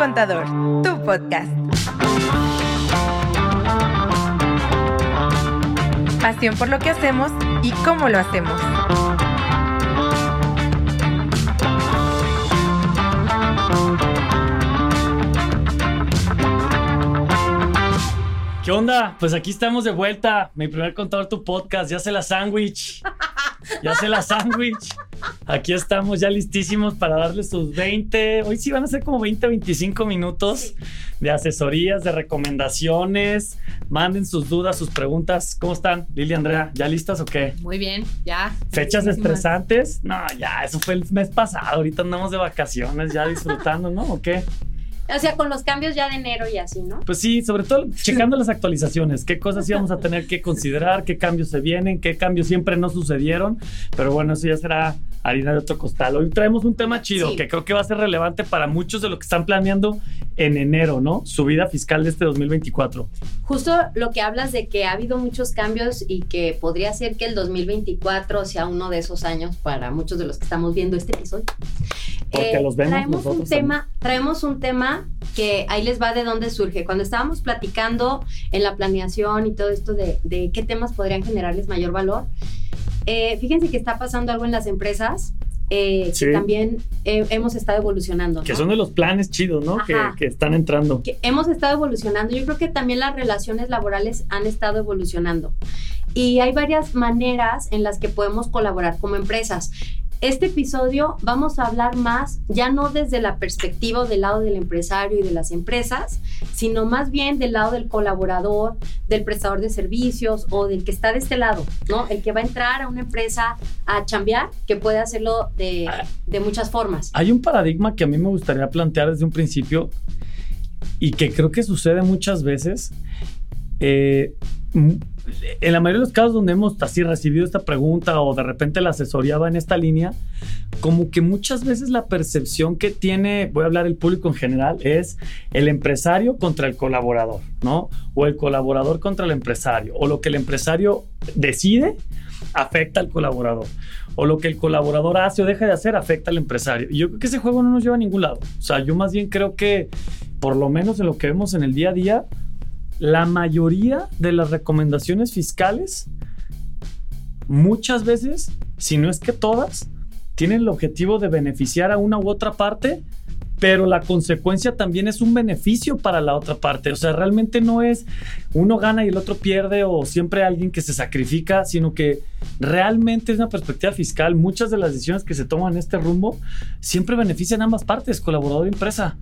Contador, tu podcast. Pasión por lo que hacemos y cómo lo hacemos. ¿Qué onda? Pues aquí estamos de vuelta. Mi primer contador, tu podcast. Ya se la sándwich. Ya se la sándwich. Aquí estamos ya listísimos para darles sus 20. Hoy sí van a ser como 20, 25 minutos de asesorías, de recomendaciones. Manden sus dudas, sus preguntas. ¿Cómo están, Lili Andrea? ¿Ya listas o qué? Muy bien, ya. ¿Fechas estresantes? No, ya, eso fue el mes pasado. Ahorita andamos de vacaciones, ya disfrutando, ¿no? ¿O qué? O sea, con los cambios ya de enero y así, ¿no? Pues sí, sobre todo checando las actualizaciones, qué cosas íbamos a tener que considerar, qué cambios se vienen, qué cambios siempre no sucedieron, pero bueno, eso ya será harina de otro costal. Hoy traemos un tema chido que creo que va a ser relevante para muchos de los que están planeando en enero, ¿no? Su vida fiscal de este 2024. Justo lo que hablas de que ha habido muchos cambios y que podría ser que el 2024 sea uno de esos años para muchos de los que estamos viendo este episodio. Porque eh, los vemos traemos un tema, traemos un tema que ahí les va de dónde surge. Cuando estábamos platicando en la planeación y todo esto de, de qué temas podrían generarles mayor valor, eh, fíjense que está pasando algo en las empresas eh, que también eh, hemos estado evolucionando. Que son de los planes chidos, ¿no? Que, que, están entrando. Que hemos estado evolucionando. Yo creo que también las relaciones laborales han estado evolucionando. Y hay varias maneras en las que podemos colaborar como empresas. Este episodio vamos a hablar más, ya no desde la perspectiva del lado del empresario y de las empresas, sino más bien del lado del colaborador, del prestador de servicios o del que está de este lado, ¿no? El que va a entrar a una empresa a chambear, que puede hacerlo de, de muchas formas. Hay un paradigma que a mí me gustaría plantear desde un principio y que creo que sucede muchas veces. Eh, en la mayoría de los casos donde hemos así recibido esta pregunta o de repente la asesoría va en esta línea, como que muchas veces la percepción que tiene, voy a hablar el público en general, es el empresario contra el colaborador, ¿no? O el colaborador contra el empresario, o lo que el empresario decide afecta al colaborador, o lo que el colaborador hace o deja de hacer afecta al empresario. Y yo creo que ese juego no nos lleva a ningún lado. O sea, yo más bien creo que, por lo menos en lo que vemos en el día a día, la mayoría de las recomendaciones fiscales, muchas veces, si no es que todas, tienen el objetivo de beneficiar a una u otra parte, pero la consecuencia también es un beneficio para la otra parte. O sea, realmente no es uno gana y el otro pierde o siempre alguien que se sacrifica, sino que realmente es una perspectiva fiscal. Muchas de las decisiones que se toman en este rumbo siempre benefician a ambas partes, colaborador y empresa.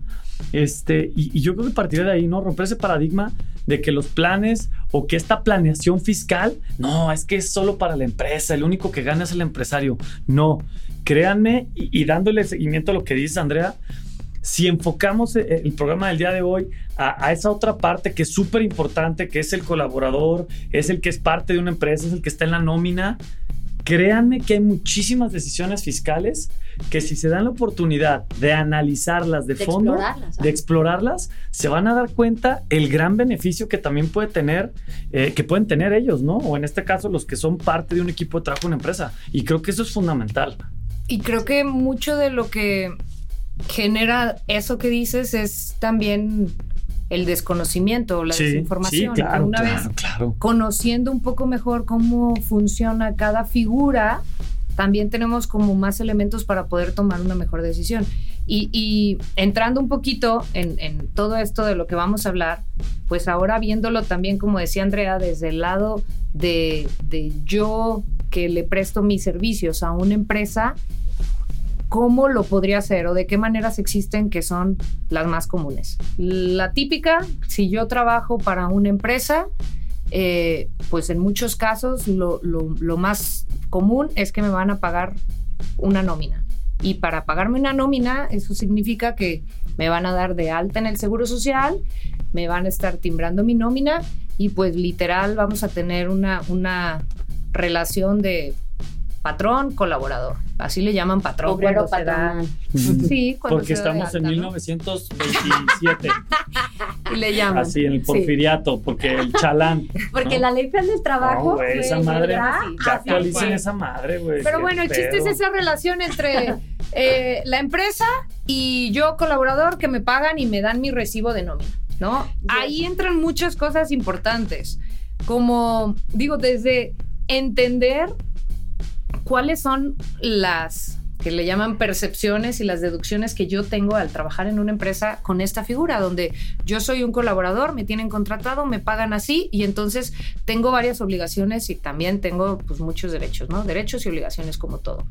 Este, y, yo creo que partir de ahí, ¿no? Romper ese paradigma de que los planes o que esta planeación fiscal, no, es que es solo para la empresa, el único que gana es el empresario. No, créanme y, dándole seguimiento a lo que dice Andrea, si enfocamos eh, el programa del día de hoy a, a esa otra parte que es súper importante, que es el colaborador, es el que es parte de una empresa, es el que está en la nómina, créanme que hay muchísimas decisiones fiscales que si se dan la oportunidad de analizarlas de, fondo, de explorarlas, se van a dar cuenta el gran beneficio que también puede tener, eh, que pueden tener ellos, ¿no? O en este caso los que son parte de un equipo de trabajo en una empresa. Y creo que eso es fundamental. Y creo que mucho de lo que genera eso que dices es también el desconocimiento, la desinformación. Sí, claro, Una claro, vez claro. conociendo un poco mejor cómo funciona cada figura, también tenemos como más elementos para poder tomar una mejor decisión. Y, entrando un poquito en, en, todo esto de lo que vamos a hablar, pues ahora viéndolo también, como decía Andrea, desde el lado de, de yo que le presto mis servicios a una empresa, ¿cómo lo podría hacer o de qué maneras existen que son las más comunes? La típica, si yo trabajo para una empresa, eh, pues en muchos casos lo, lo, más común es que me van a pagar una nómina. Y para pagarme una nómina, eso significa que me van a dar de alta en el Seguro Social, me van a estar timbrando mi nómina y pues literal vamos a tener una, una relación de patrón, colaborador. Así le llaman patrón. Obrero patrón. Sí, cuando Porque estamos en 1927. y le llaman. Así, en el porfiriato, porque el chalán. Porque la ley federal del trabajo. No, esa madre. Ya actualicen esa madre, güey. Pero bueno, el chiste es esa relación entre eh, la empresa y yo colaborador que me pagan y me dan mi recibo de nómina, ¿no? Ahí entran muchas cosas importantes, como digo, desde entender cuáles son las que le llaman percepciones y las deducciones que yo tengo al trabajar en una empresa con esta figura, donde yo soy un colaborador, me tienen contratado, me pagan así y entonces tengo varias obligaciones y también tengo pues muchos derechos, ¿no? Derechos y obligaciones como todo.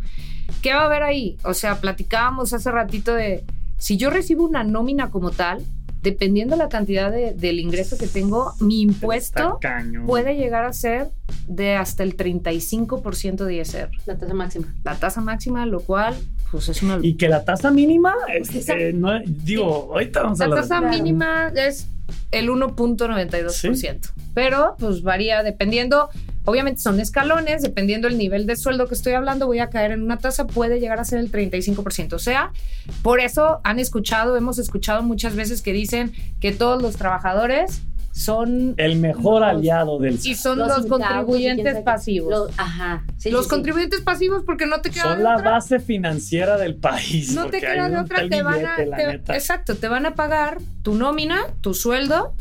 ¿Qué va a haber ahí? O sea, platicábamos hace ratito de si yo recibo una nómina como tal, dependiendo la cantidad de, del ingreso que tengo, mi impuesto puede llegar a ser de hasta el 35% de ISR. La tasa máxima. La tasa máxima, lo cual, pues es una... Y que la tasa mínima, es, eh, no, digo, ahorita vamos a La tasa mínima es el 1.92%, pero pues varía dependiendo Obviamente son escalones, dependiendo del nivel de sueldo que estoy hablando, voy a caer en una tasa, puede llegar a ser el 35%. O sea, por eso han escuchado, hemos escuchado muchas veces que dicen que todos los trabajadores son el mejor aliado del y son los, contribuyentes pasivos. Los, ajá. los contribuyentes pasivos porque no te queda son la base financiera del país. No te queda de otra, te van a exacto, te van a pagar tu nómina, tu sueldo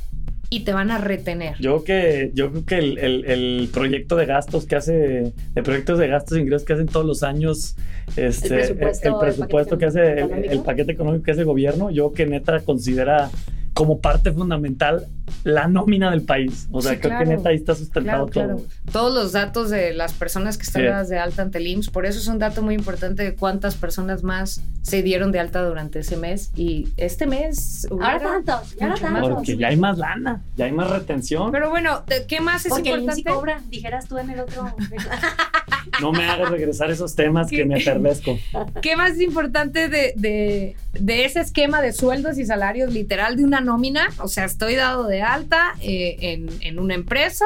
y te van a retener. Yo que yo creo que el, el, proyecto de gastos que hace, el proyectos de gastos e ingresos que hacen todos los años, este, el presupuesto, presupuesto que hace el, paquete económico que hace el gobierno, yo que neta considera como parte fundamental la nómina del país. O sea, creo que neta ahí está sustentado todo. Todos los datos de las personas que están dadas de alta ante el IMSS, por eso es un dato muy importante de cuántas personas más se dieron de alta durante ese mes. Y este mes. Ahora tantos, ahora tantos. Porque ya hay más lana, ya hay más retención. Pero bueno, ¿qué más es Porque importante? Porque cobra, dijeras tú en el otro. no me hagas regresar esos temas que me perdezco. ¿Qué más es importante de, de, de ese esquema de sueldos y salarios literal de una nómina? O sea, estoy dado de alta eh, en, una empresa,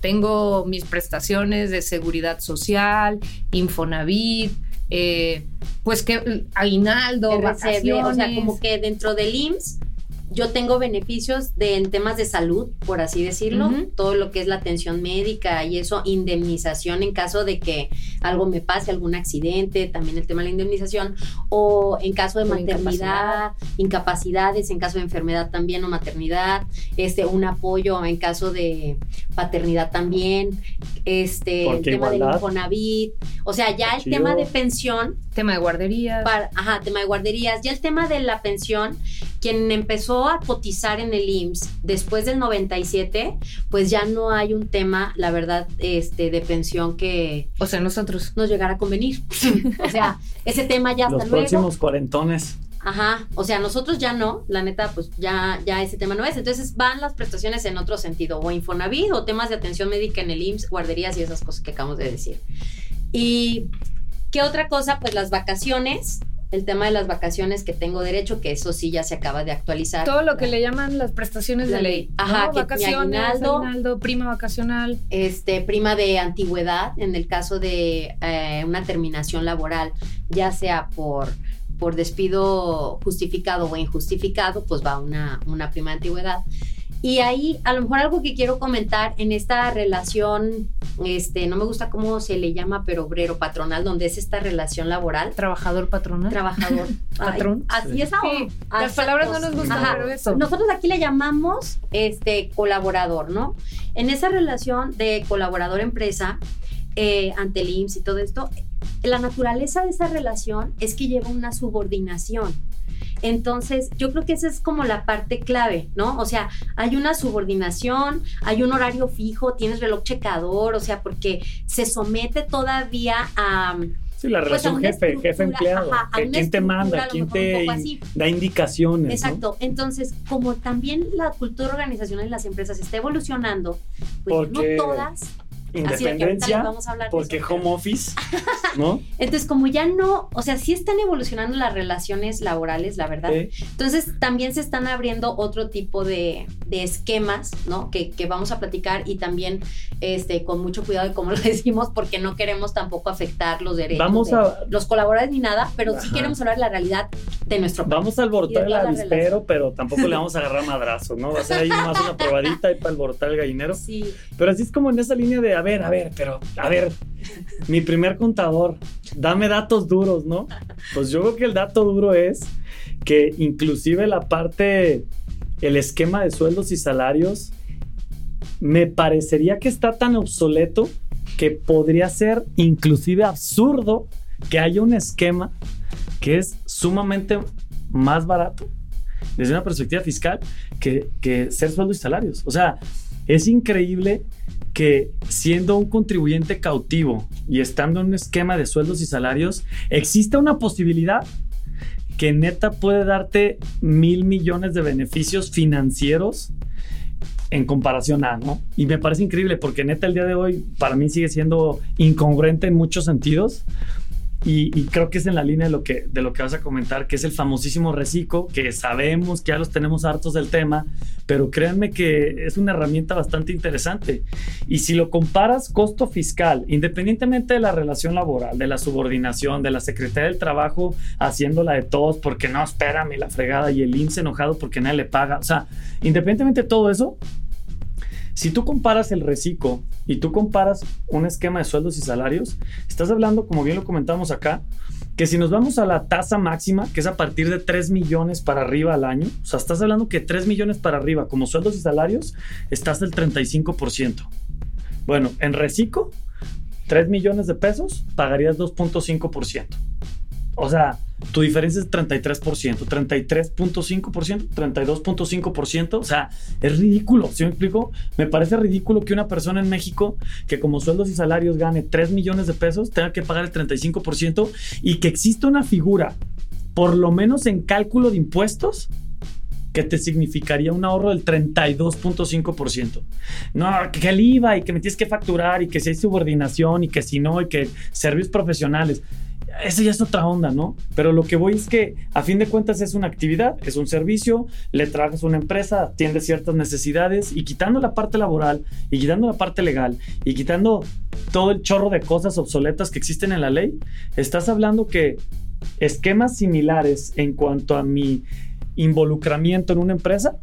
tengo mis prestaciones de seguridad social, Infonavit, eh, pues que aguinaldo, vacaciones. o sea, como que dentro del IMSS yo tengo beneficios de, en temas de salud, por así decirlo, todo lo que es la atención médica y eso, indemnización en caso de que algo me pase, algún accidente, también el tema de la indemnización, o en caso de maternidad, incapacidades, en caso de enfermedad también o maternidad, este, un apoyo en caso de paternidad también, este, el tema del Infonavit, o sea, ya el tema de pensión. Tema de guarderías. ajá, tema de guarderías. Ya el tema de la pensión, quien empezó a cotizar en el IMSS después del 97, pues ya no hay un tema, la verdad, este, de pensión que... O sea, nosotros. Nos llegara a convenir. o sea, ese tema ya Los hasta luego. Los próximos cuarentones. Ajá, o sea, nosotros ya no, la neta, pues ya, ya ese tema no es. Entonces van las prestaciones en otro sentido, o Infonavit, o temas de atención médica en el IMSS, guarderías y esas cosas que acabamos de decir. Y qué otra cosa, pues las vacaciones, el tema de las vacaciones que tengo derecho, que eso sí ya se acaba de actualizar. Todo lo que le llaman las prestaciones de ley. Ajá, que vacaciones, aguinaldo, prima vacacional. Este, prima de antigüedad, en el caso de eh, una terminación laboral, ya sea por por despido justificado o injustificado, pues va una, una prima de antigüedad. Y ahí, a lo mejor algo que quiero comentar en esta relación, este, no me gusta cómo se le llama, pero obrero patronal, donde es esta relación laboral. Trabajador patronal. Trabajador. Patrón. así es ahora. las palabras no nos gustan, pero eso. Nosotros aquí le llamamos este colaborador, ¿no? En esa relación de colaborador-empresa, eh, ante el IMSS y todo esto, la naturaleza de esa relación es que lleva una subordinación. Entonces, yo creo que esa es como la parte clave, ¿no? O sea, hay una subordinación, hay un horario fijo, tienes reloj checador, o sea, porque se somete todavía a... Sí, la pues, relación jefe, jefe empleado. ¿Quién te manda? ¿Quién te da indicaciones? Exacto. Entonces, como también la cultura organizacional de las empresas está evolucionando, pues no todas independencia, porque home office, ¿no? Entonces, como ya no, o sea, sí están evolucionando las relaciones laborales, la verdad. Entonces, también se están abriendo otro tipo de, esquemas, ¿no? Que, vamos a platicar y también este, con mucho cuidado de cómo lo decimos, porque no queremos tampoco afectar los derechos vamos a... los colaboradores ni nada, pero sí queremos hablar de la realidad de nuestro país. Vamos a alborotar Y de el avispero, pero tampoco le vamos a agarrar madrazos, ¿no? Va a ser ahí más una probadita ahí para alborotar el gallinero. Sí, Pero así es como en esa línea de, a ver, a ver, pero, a ver, mi primer contador, dame datos duros, ¿no? Pues yo creo que el dato duro es que inclusive la parte, el esquema de sueldos y salarios, me parecería que está tan obsoleto que podría ser inclusive absurdo que haya un esquema que es sumamente más barato desde una perspectiva fiscal que, que ser sueldos y salarios. O sea, es increíble que siendo un contribuyente cautivo y estando en un esquema de sueldos y salarios, exista una posibilidad que neta puede darte mil millones de beneficios financieros en comparación a, ¿no? Y me parece increíble porque neta el día de hoy para mí sigue siendo incongruente en muchos sentidos. Y, y creo que es en la línea de lo, que, de lo que vas a comentar, que es el famosísimo reciclo, que sabemos que ya los tenemos hartos del tema, pero créanme que es una herramienta bastante interesante. Y si lo comparas costo fiscal, independientemente de la relación laboral, de la subordinación, de la Secretaría del Trabajo haciéndola de todos, porque no, espérame la fregada, y el IMSS enojado porque nadie le paga, o sea, independientemente de todo eso, si tú comparas el reciclo y tú comparas un esquema de sueldos y salarios, estás hablando, como bien lo comentamos acá, que si nos vamos a la tasa máxima, que es a partir de 3 millones para arriba al año, o sea, estás hablando que 3 millones para arriba como sueldos y salarios, estás del 35%. Bueno, en reciclo, 3 millones de pesos, pagarías 2.5%. O sea, tu diferencia es 33%, 33.5%, 32.5%. O sea, es ridículo, ¿sí me explico? Me parece ridículo que una persona en México que como sueldos y salarios gane 3 millones de pesos tenga que pagar el 35% y que exista una figura, por lo menos en cálculo de impuestos, que te significaría un ahorro del 32.5%. No, que el IVA y que me tienes que facturar y que si hay subordinación y que si no y que servicios profesionales. Eso ya es otra onda, ¿no? Pero lo que voy es que a fin de cuentas es una actividad, es un servicio, le trabajas una empresa, atiende ciertas necesidades y quitando la parte laboral y quitando la parte legal y quitando todo el chorro de cosas obsoletas que existen en la ley, estás hablando que esquemas similares en cuanto a mi involucramiento en una empresa,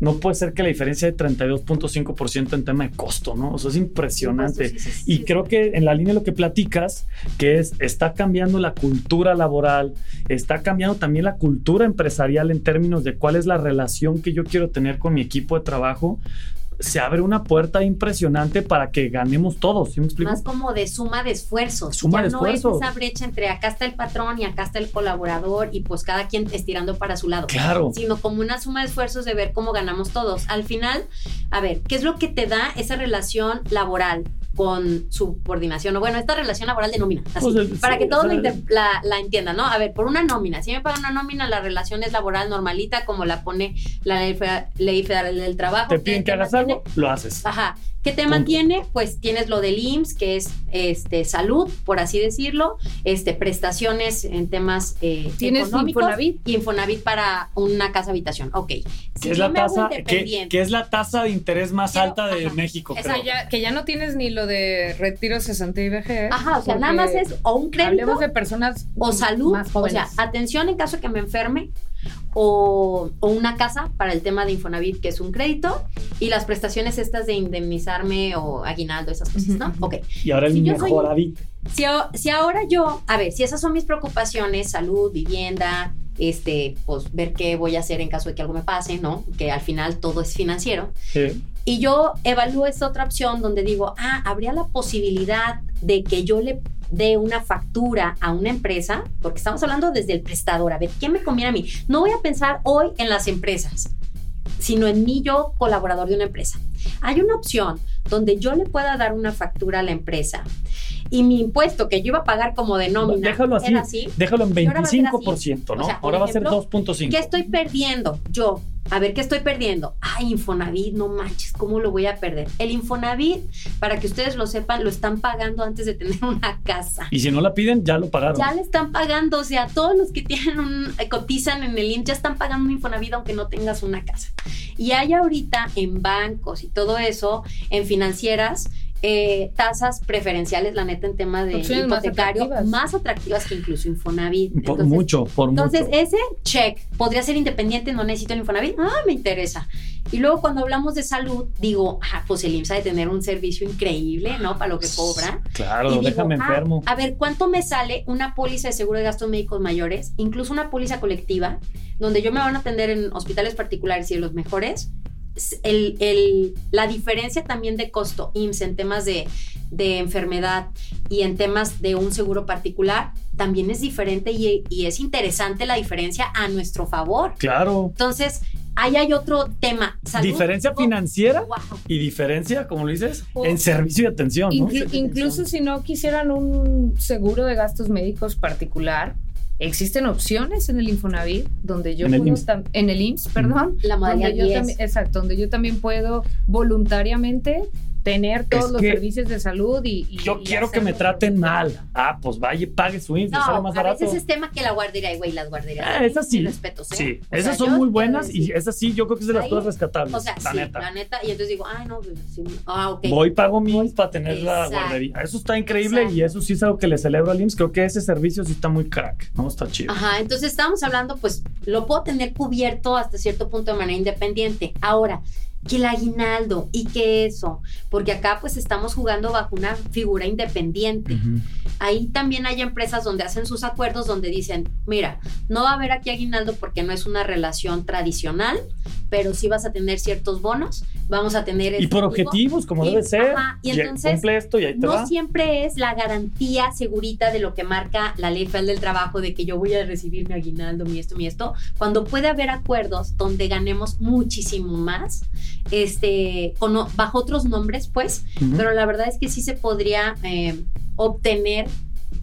no puede ser que la diferencia de 32.5% en tema de costo, ¿no? Eso es impresionante. Sí, sí, sí, y creo que en la línea de lo que platicas, que es, está cambiando la cultura laboral, está cambiando también la cultura empresarial en términos de cuál es la relación que yo quiero tener con mi equipo de trabajo, se abre una puerta impresionante para que ganemos todos, ¿sí me explico? Más como de suma de esfuerzos. Suma ya de no esfuerzos. es esa brecha entre acá está el patrón y acá está el colaborador y pues cada quien estirando para su lado. Claro. Sino como una suma de esfuerzos de ver cómo ganamos todos. Al final, a ver, ¿qué es lo que te da esa relación laboral con subordinación? O bueno, esta relación laboral de nómina. Así, Pues el- para que todos la, entiendan, ¿no? A ver, por una nómina. Si me pagan una nómina, la relación es laboral normalita, como la pone la ley, fe- ley federal del trabajo. Te piden que hagas mantiene- algo, lo haces. Ajá. ¿Qué te mantiene? Pues tienes lo del IMSS, que es este salud, por así decirlo, este prestaciones en temas eh, Tienes económicos Infonavit. y Infonavit para una casa habitación. Ok. Si Que es, la tasa, que, independiente- que es la tasa de interés más Quiero- alta de ajá. México, creo. Que ya, que ya no tienes ni lo de retiro 60 y vejez. Ajá, o sea, nada más es o un crédito Hablemos de personas o salud, más o sea, atención en caso de que me enferme o, o una casa para el tema de Infonavit, que es un crédito, y las prestaciones estas de indemnizarme o aguinaldo, esas cosas, ¿no? Ok. Y ahora el Si yo soy-. Si, si ahora yo, a ver, si esas son mis preocupaciones, salud, vivienda, este, pues ver qué voy a hacer en caso de que algo me pase, ¿no? Que al final todo es financiero. Sí. Y yo evalúo esta otra opción donde digo, ah, habría la posibilidad de que yo le dé una factura a una empresa, porque estamos hablando desde el prestador, a ver, ¿qué me conviene a mí? No voy a pensar hoy en las empresas, sino en mí yo, colaborador de una empresa. Hay una opción donde yo le pueda dar una factura a la empresa y mi impuesto que yo iba a pagar como de nómina Déjalo así, era así. déjalo en Y ahora 25%, ¿no? O sea, por ahora va a ser ejemplo, 2.5. ¿Qué estoy perdiendo yo? A ver, ¿qué estoy perdiendo? Ay, Infonavit, no manches, ¿cómo lo voy a perder? El Infonavit, para que ustedes lo sepan, lo están pagando antes de tener una casa. Y si no la piden, ya lo pagaron. Ya le están pagando, o sea, todos los que tienen un, eh, cotizan en el IMSS ya están pagando un Infonavit aunque no tengas una casa. Y hay ahorita en bancos y todo eso, en financieras, eh, tasas preferenciales, la neta, en tema de Opciones más hipotecario, atractivas. más atractivas que incluso Infonavit. Por Entonces, mucho, por entonces, mucho. ese check podría ser independiente, no necesito el Infonavit. Ah, me interesa. Y luego cuando hablamos de salud, digo, ah, pues el IMSS ha de tener un servicio increíble, ¿no? Para lo que cobra. Claro, Y digo, déjame ah, enfermo. a ver, ¿cuánto me sale una póliza de seguro de gastos médicos mayores? Incluso una póliza colectiva, donde yo me van a atender en hospitales particulares y de los mejores. El, el- la diferencia también de costo IMSS en temas de, de enfermedad y en temas de un seguro particular también es diferente y, y es interesante la diferencia a nuestro favor. Claro. Entonces, ahí hay otro tema. Salud, Diferencia oh, financiera wow. y diferencia, como lo dices, O- en servicio y atención, incluso si no quisieran un seguro de gastos médicos particular, existen opciones en el Infonavit donde yo En el puedo IMSS. tam- en el IMSS, perdón, La modalidad donde yo 10. también, exacto, donde yo también puedo voluntariamente tener todos Es los servicios de salud y, y- Yo y quiero que me traten mal. Ah, pues vaya pague su IMSS, le sale No, más a barato. veces es tema que la guardería, güey, las guarderías. Ah, esas sí. Mis respetos, ¿eh? Sí, O esas sea, son muy buenas y esas sí, yo creo que es de las cosas rescatables. O sea, la sí, neta. la neta. Y entonces digo, ay, no, pues, sí, ah, ok. Voy, pago mi IMSS para tener la guardería. Eso está increíble y eso sí es algo que le celebro al IMSS. Creo que ese servicio sí está muy crack. No, está chido. Ajá, entonces estábamos hablando, pues lo puedo tener cubierto hasta cierto punto de manera independiente. Ahora, que el aguinaldo y que eso, porque acá pues estamos jugando bajo una figura independiente. Ahí también hay empresas donde hacen sus acuerdos donde dicen, mira, no va a haber aquí aguinaldo porque no es una relación tradicional, pero sí vas a tener ciertos bonos, vamos a tener... Y este por tipo. objetivos, como Y- debe ser. ajá, y entonces, cumple esto y ahí te no va. siempre es la garantía segurita de lo que marca la ley federal del trabajo de que yo voy a recibir mi aguinaldo, mi esto, mi esto, cuando puede haber acuerdos donde ganemos muchísimo más, este, con, bajo otros nombres, pues, pero la verdad es que sí se podría eh, obtener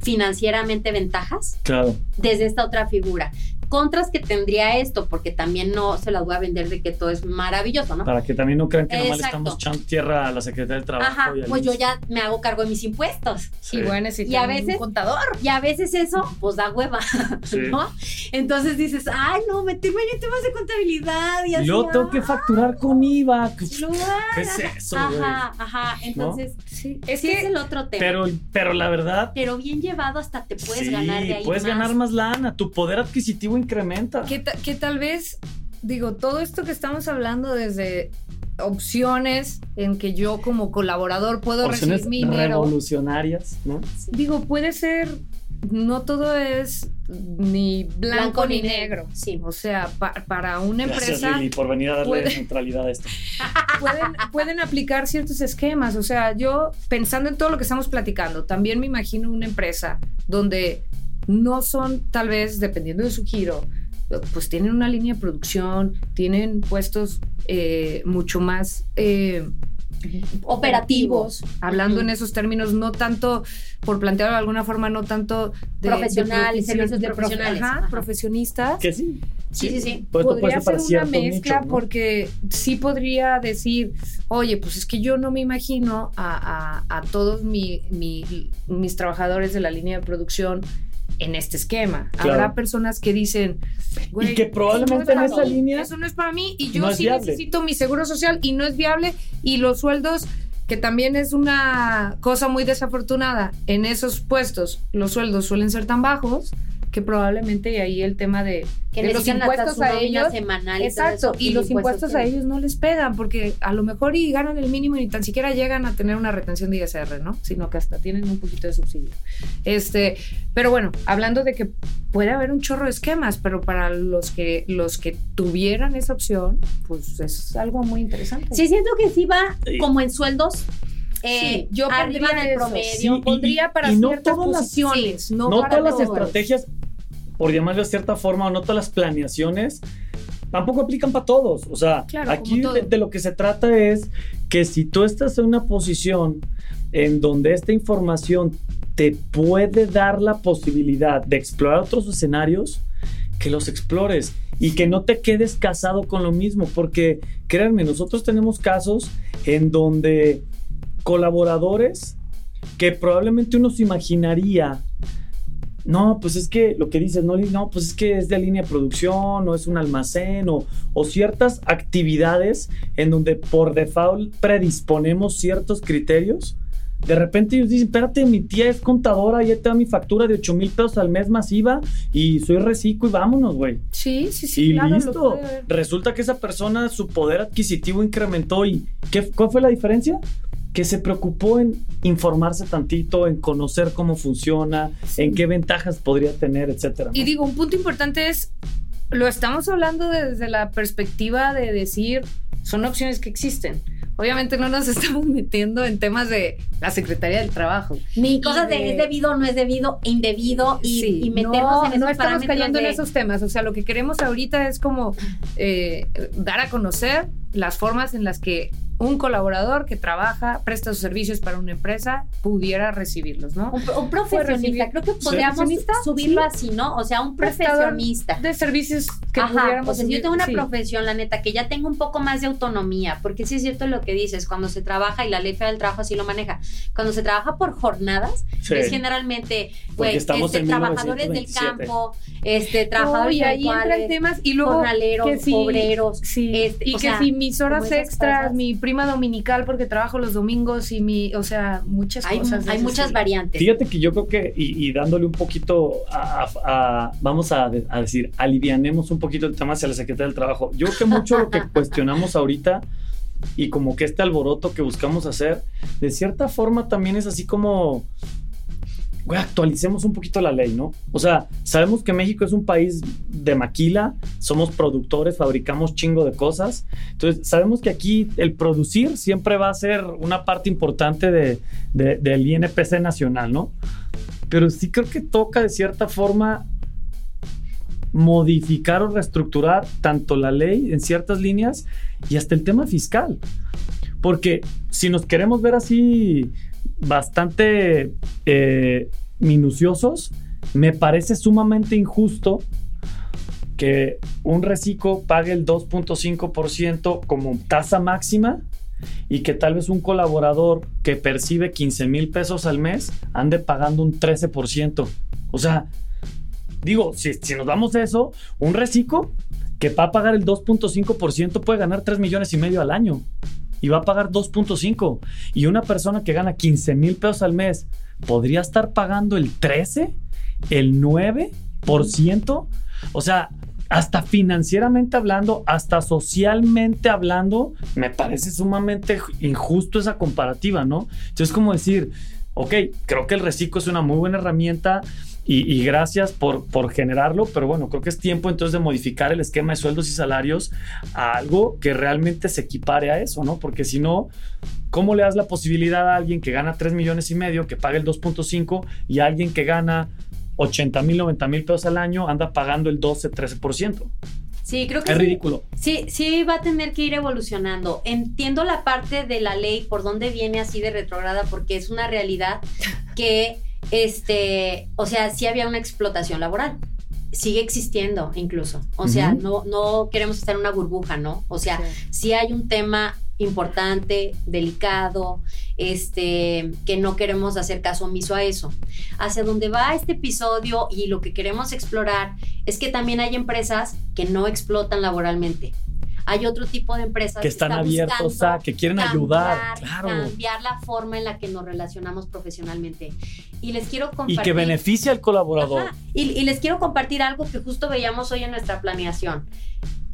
financieramente ventajas Claro. desde esta otra figura. Contras que tendría esto, porque también no se las voy a vender de que todo es maravilloso, ¿no? Para que también no crean que nomás le estamos echando tierra a la Secretaría del Trabajo. Ajá, y pues yo ya me hago cargo de mis impuestos. Sí. Y bueno, Y necesitan a veces- un contador. Y a veces eso, pues da hueva, Sí. ¿no? Entonces dices, ay, no, meterme en temas de contabilidad y Y así. luego tengo que ah, facturar con IVA. ¿Qué es eso, güey? Ajá, ajá. Entonces, Sí, es que es el otro tema. Pero, Pero, pero la verdad, bien llevado hasta te puedes sí, ganar de ahí puedes más. ganar más lana. Tu poder adquisitivo incrementa. que, ta- que tal vez, digo, todo esto que estamos hablando desde opciones en que yo como colaborador puedo Opciones recibir mi dinero. revolucionarias, ¿no? Digo, puede ser, no todo es ni blanco, ni negro. Sí. O sea, pa- para una Gracias, empresa Lili, por venir a darle puede- neutralidad a esto. pueden, pueden aplicar ciertos esquemas. O sea, yo pensando en todo lo que estamos platicando, también me imagino una empresa donde no son, tal vez, dependiendo de su giro, pues tienen una línea de producción, tienen puestos eh, mucho más eh, operativos, hablando en esos términos, no tanto, por plantearlo de alguna forma, no tanto de, Profesionales, de servicios de profesionales. ajá, Ajá. profesionistas Que sí. Sí, sí, sí. Pues puede podría ser una mezcla nicho, ¿no? porque sí podría decir, oye, pues es que yo no me imagino a, a- a todos mi- mi- mis trabajadores de la línea de producción en este esquema. Claro. Habrá personas que dicen, güey, Y que probablemente no es para en esa mí, línea Eso no es para mí y yo no sí viable. necesito mi seguro social y no es viable y los sueldos que también es una cosa muy desafortunada en esos puestos, los sueldos suelen ser tan bajos que probablemente y ahí el tema de, Que de los impuestos a ellos semanal Exacto, eso, y los impuestos a ellos no les pegan porque a lo mejor y ganan el mínimo y ni tan siquiera llegan a tener una retención de ISR, ¿no? Sino que hasta tienen un poquito de subsidio. Este, pero bueno, hablando de que puede haber un chorro de esquemas, pero para los que los que tuvieran esa opción, pues es algo muy interesante. Sí, siento que sí va Sí. como en sueldos. Eh, Sí, yo arriba pondría del promedio. Sí, y- pondría para y no ciertas todas las- posiciones, no, no para todas las estrategias, por llamarlo de cierta forma, o no todas las planeaciones, tampoco aplican para todos. O sea, Claro, aquí de, de lo que se trata es que si tú estás en una posición en donde esta información te puede dar la posibilidad de explorar otros escenarios, que los explores y que no te quedes casado con lo mismo, porque créanme, nosotros tenemos casos en donde colaboradores que probablemente uno se imaginaría, no, pues es que lo que dices, no, no, pues es que es de línea de producción o es un almacén o, o ciertas actividades en donde por default predisponemos ciertos criterios de repente ellos dicen, espérate, mi tía es contadora, ya te da mi factura de 8 mil pesos al mes masiva y soy reciclo y vámonos, güey. Sí, sí, sí. Y claro, listo. Resulta que esa persona, su poder adquisitivo incrementó y ¿qué, ¿cuál fue la diferencia? Que se preocupó en informarse tantito, en conocer cómo funciona, en qué ventajas podría tener, etcétera. ¿no? Y digo, un punto importante es, lo estamos hablando desde la perspectiva de decir, son opciones que existen. Obviamente no nos estamos metiendo en temas de la Secretaría del Trabajo. Ni cosas de, de- es debido, no es debido, indebido y, Sí, y meternos no, en esos no estamos cayendo en esos temas. O sea, lo que queremos ahorita es como eh, dar a conocer las formas en las que un colaborador que trabaja, presta sus servicios para una empresa, pudiera recibirlos, ¿no? Un, un profesionista, creo que podríamos subirlo Sí. así, ¿no? O sea, un profesionista. De servicios que Ajá, pudiéramos o sea, si yo tengo una sí. profesión, la neta, que ya tengo un poco más de autonomía, porque sí es cierto lo que dices, cuando se trabaja, y la ley federal del trabajo así lo maneja, cuando se trabaja por jornadas, Sí. es generalmente, güey, estamos este, trabajadores del 1927. campo, este, trabajadores y ahí entran intelectuales, temas y luego jornaleros, que sí, obreros, Sí, este, y o que sea, si mis horas extras, cosas. mi prima dominical porque trabajo los domingos y mi, o sea, muchas hay, cosas. hay muchas estilo. variantes. Fíjate que yo creo que, y, y dándole un poquito a, a- a- vamos a decir, alivianemos un poquito el tema hacia la Secretaría del Trabajo. Yo creo que mucho lo que cuestionamos ahorita y como que este alboroto que buscamos hacer, de cierta forma también es así como, güey, actualicemos un poquito la ley, ¿no? O sea, sabemos que México es un país de maquila, somos productores, fabricamos chingo de cosas, entonces sabemos que aquí el producir siempre va a ser una parte importante de, de- del INPC nacional, ¿no? Pero sí creo que toca de cierta forma modificar o reestructurar tanto la ley en ciertas líneas y hasta el tema fiscal. Porque si nos queremos ver así bastante eh, minuciosos, me parece sumamente injusto que un reciclo pague el 2.5% como tasa máxima y que tal vez un colaborador que percibe 15 mil pesos al mes ande pagando un 13%. O sea, digo, si, nos damos eso, un reciclo que va a pagar el 2.5% puede ganar 3 millones y medio al año y va a pagar 2.5. Y una persona que gana 15 mil pesos al mes podría estar pagando el 13, el 9%. O sea, hasta financieramente hablando, hasta socialmente hablando, me parece sumamente injusto esa comparativa, ¿no? Entonces, como decir, ok, creo que el reciclo es una muy buena herramienta. Y, y gracias por, por generarlo, pero bueno, creo que es tiempo entonces de modificar el esquema de sueldos y salarios a algo que realmente se equipare a eso, ¿no? Porque si no, ¿cómo le das la posibilidad a alguien que gana 3 millones y medio, que pague el 2.5 y a alguien que gana 80 mil, 90 mil pesos al año anda pagando el 12, 13%? Sí, creo que Es sí. ridículo. Sí, sí va a tener que ir evolucionando. Entiendo la parte de la ley por dónde viene así de retrograda porque es una realidad que este, o sea, sí había una explotación laboral. Sigue existiendo incluso. O sea, no no queremos estar en una burbuja, ¿no? O sea, sí hay un tema importante, delicado, este, que no queremos hacer caso omiso a eso. Hacia donde va este episodio y lo que queremos explorar es que también hay empresas que no explotan laboralmente. Hay otro tipo de empresas Que están está abiertos a, que quieren cambiar, ayudar, claro. cambiar la forma en la que nos relacionamos profesionalmente. Y les quiero Y compartir que beneficia al colaborador. Ajá. Y, y les quiero compartir algo que justo veíamos hoy en nuestra planeación.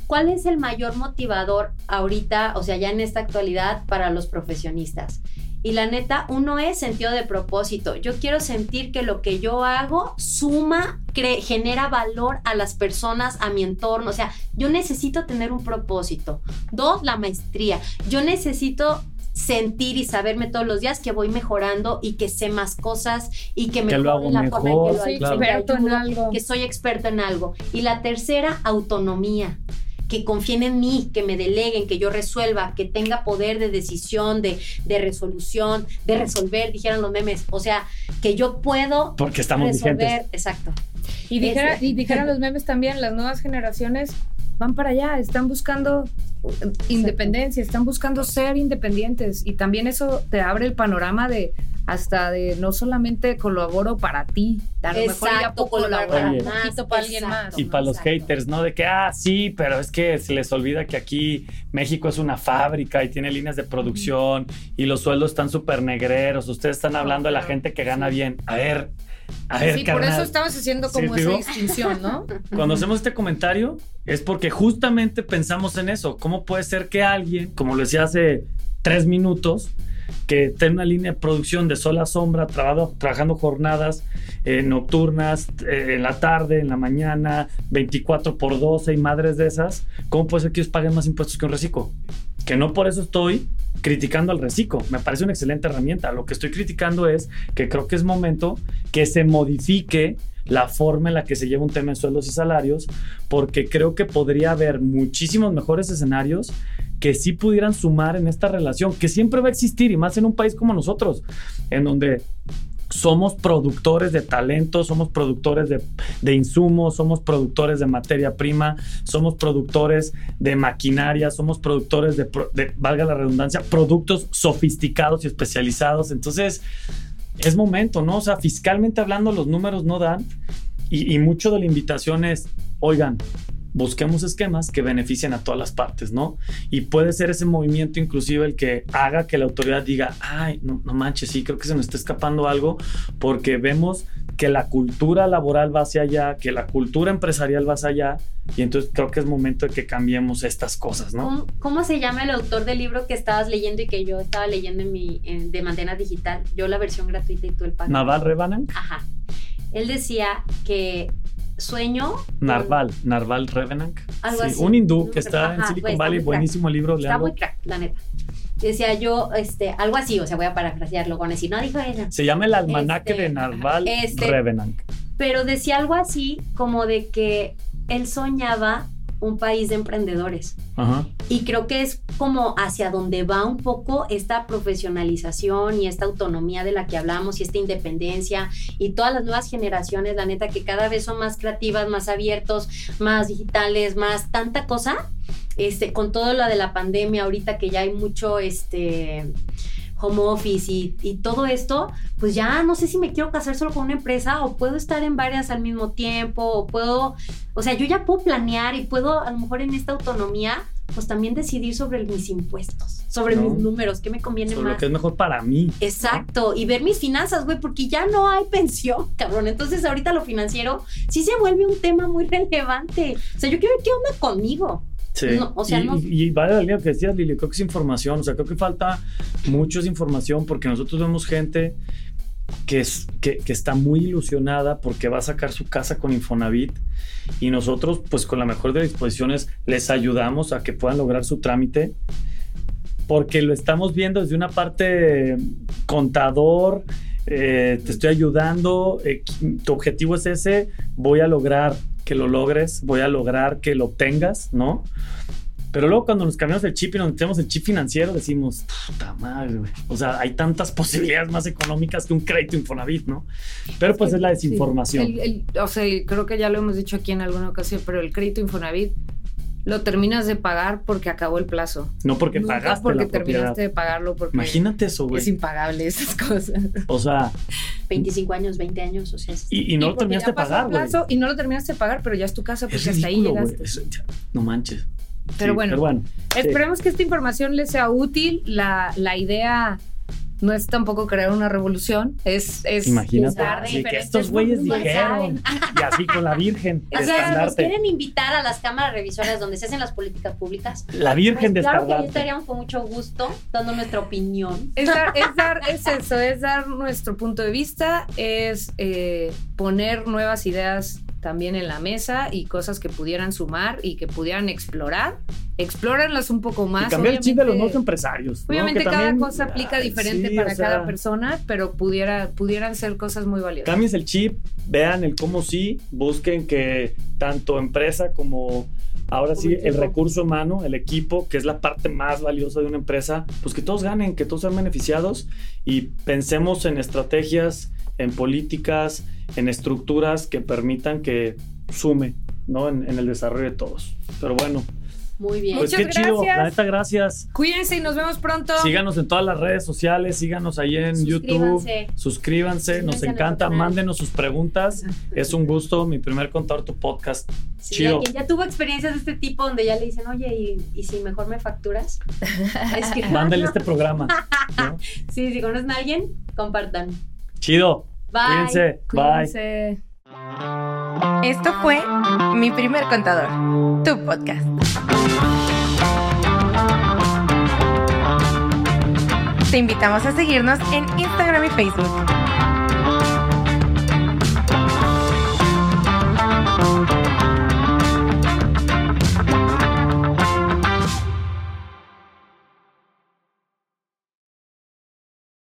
¿Cuál es el mayor motivador ahorita, o sea, ya en esta actualidad, para los profesionistas? Y la neta, uno es sentido de propósito. Yo quiero sentir que lo que yo hago suma, genera valor a las personas, a mi entorno. O sea, yo necesito tener un propósito. Dos, la maestría. Yo necesito sentir y saberme todos los días que voy mejorando y que sé más cosas y que me lo hago la forma en que mejor, lo sí, hago, claro. que Experto en ayudo, algo. que soy experto en algo. Y la tercera, autonomía. Que confíen en mí, que me deleguen, que yo resuelva, que tenga poder de decisión, de, de resolución, de resolver, dijeron los memes. O sea, que yo puedo Porque estamos resolver. vigentes. Exacto. Y, dijera, y dijeran los memes también, las nuevas generaciones van para allá, están buscando independencia, están buscando ser independientes y también eso te abre el panorama de hasta de no solamente colaboro para ti, a lo mejor ya puedo colaborar Oye. un poquito para alguien Exacto. más. Y para los Exacto. haters, ¿no? De que, ah, sí, pero es que se les olvida que aquí México es una fábrica y tiene líneas de producción y los sueldos están súper negreros. Ustedes están hablando de la gente que gana bien. A ver, a ver, Sí, por eso estabas haciendo como Sí, esa digo. distinción, ¿no? Cuando hacemos este comentario es porque justamente pensamos en eso. ¿Cómo puede ser que alguien, como lo decía hace tres minutos, que tiene una línea de producción de sol a sombra, trabajando jornadas eh, nocturnas, eh, en la tarde, en la mañana, 24 por 12 y madres de esas, ¿cómo puede ser que ellos paguen más impuestos que un reciclo? Que no por eso estoy criticando al reciclo. Me parece una excelente herramienta. Lo que estoy criticando es que creo que es momento que se modifique la forma en la que se lleva un tema de sueldos y salarios, porque creo que podría haber muchísimos mejores escenarios que sí pudieran sumar en esta relación, que siempre va a existir, y más en un país como nosotros, en donde somos productores de talento, somos productores de, de insumos, somos productores de materia prima, somos productores de maquinaria, somos productores de, de, valga la redundancia, productos sofisticados y especializados. Entonces, es momento, ¿no? O sea, fiscalmente hablando, los números no dan y, y mucho de la invitación es, oigan, busquemos esquemas que beneficien a todas las partes, ¿no? Y puede ser ese movimiento inclusive el que haga que la autoridad diga, ay, no, no manches, sí, creo que se me está escapando algo, porque vemos que la cultura laboral va hacia allá, que la cultura empresarial va hacia allá, y entonces creo que es momento de que cambiemos estas cosas, ¿no? ¿Cómo, cómo se llama el autor del libro que estabas leyendo y que yo estaba leyendo en mi en- de manera digital? Yo la versión gratuita y tú el pago. Naval Rebanan, Ajá. Él decía que sueño. con- Narval, Narval Revenant. Algo Sí, así. un hindú que está ajá, en Silicon pues, Valley, crack. buenísimo libro, Está léalo. muy crack, la neta. Decía yo, este, algo así, o sea, voy a parafrasearlo con decir, no dijo eso. Se llama el almanaque Este, de Narval este- Revenant. Pero decía algo así como de que él soñaba un país de emprendedores. Ajá. Y creo que es como hacia donde va un poco esta profesionalización y esta autonomía de la que hablamos y esta independencia y todas las nuevas generaciones, la neta, que cada vez son más creativas, más abiertos, más digitales, más tanta cosa. Este, con todo lo de la pandemia ahorita que ya hay mucho este home office y, y todo esto, pues ya no sé si me quiero casar solo con una empresa o puedo estar en varias al mismo tiempo o puedo, o sea, yo ya puedo planear y puedo a lo mejor en esta autonomía, pues también decidir sobre mis impuestos, sobre No. mis números, qué me conviene Sobre más. lo que es mejor para mí. Exacto, y ver mis finanzas, güey, porque ya no hay pensión, cabrón. Entonces ahorita lo financiero sí se vuelve un tema muy relevante. O sea, yo quiero ver qué onda conmigo. Sí. No, o sea, y, no- y- y vale la línea que decías, Lili, creo que es información. O sea, creo que falta mucho esa información porque nosotros vemos gente que, es, que, que está muy ilusionada porque va a sacar su casa con Infonavit y nosotros, pues con la mejor de las disposiciones, les ayudamos a que puedan lograr su trámite porque lo estamos viendo desde una parte contador, eh, te estoy ayudando, eh, tu objetivo es ese, voy a lograr que lo logres, voy a lograr que lo obtengas, ¿no? Pero luego cuando nos cambiamos el chip y nos metemos el chip financiero, decimos, puta madre, güey. O sea, hay tantas posibilidades más económicas que un crédito Infonavit, ¿no? Pero pues es la desinformación. El- el- o sea, creo que ya lo hemos dicho aquí en alguna ocasión, pero el crédito Infonavit lo terminas de pagar porque acabó el plazo. no porque Nunca pagaste porque la propiedad. terminaste de pagarlo porque Imagínate eso, güey. es impagable esas cosas. O sea, 25 años, 20 años, o sea, es- y, y no Y lo terminaste de pagar, güey. Y no lo terminaste de pagar, pero ya es tu casa porque Es hasta ahí ridículo, llegaste. No manches. Pero Sí, bueno, Pero bueno. sí. Esperemos que esta información les sea útil. La, la idea no es tampoco crear una revolución, es, es Imagínate. así que estos güeyes dijeron. Y así con la Virgen de O sea, nos quieren invitar a las cámaras revisoras donde se hacen las políticas públicas. La Virgen de Pues claro que ya estandarte. estaríamos con mucho gusto dando nuestra opinión. Es dar, es dar, es eso, es dar nuestro punto de vista, es eh, poner nuevas ideas también en la mesa y cosas que pudieran sumar y que pudieran explorar. Explórenlas un poco más. Y cambiar el chip de los nuevos empresarios. ¿no? Obviamente Que cada también- cosa aplica diferente sí, para o sea, cada persona, pero pudiera, pudieran ser cosas muy valiosas. Cambies el chip, vean el cómo sí, busquen que tanto empresa como ahora sí el recurso humano, el equipo, que es la parte más valiosa de una empresa, pues que todos ganen, que todos sean beneficiados y pensemos en estrategias, en políticas, en estructuras que permitan que sume ¿no? En, en el desarrollo de todos. Pero bueno, Muy bien. pues Muchas qué chido. gracias. La neta, gracias. Cuídense y nos vemos pronto. Síganos en todas las redes sociales, síganos ahí en YouTube. Suscríbanse. Suscríbanse, nos encanta, mándenos sus preguntas. Es un gusto, mi primer contador tu podcast. Sí, Chido. ya tuvo experiencias de este tipo donde ya le dicen, oye, ¿y, y si mejor me facturas? Es que, Mándale este programa. ¿no? sí, si conocen a alguien, compartan. Chido. Bye. Cuídense. Bye. Esto fue Mi Primer Contador, tu podcast. Te invitamos a seguirnos en Instagram y Facebook.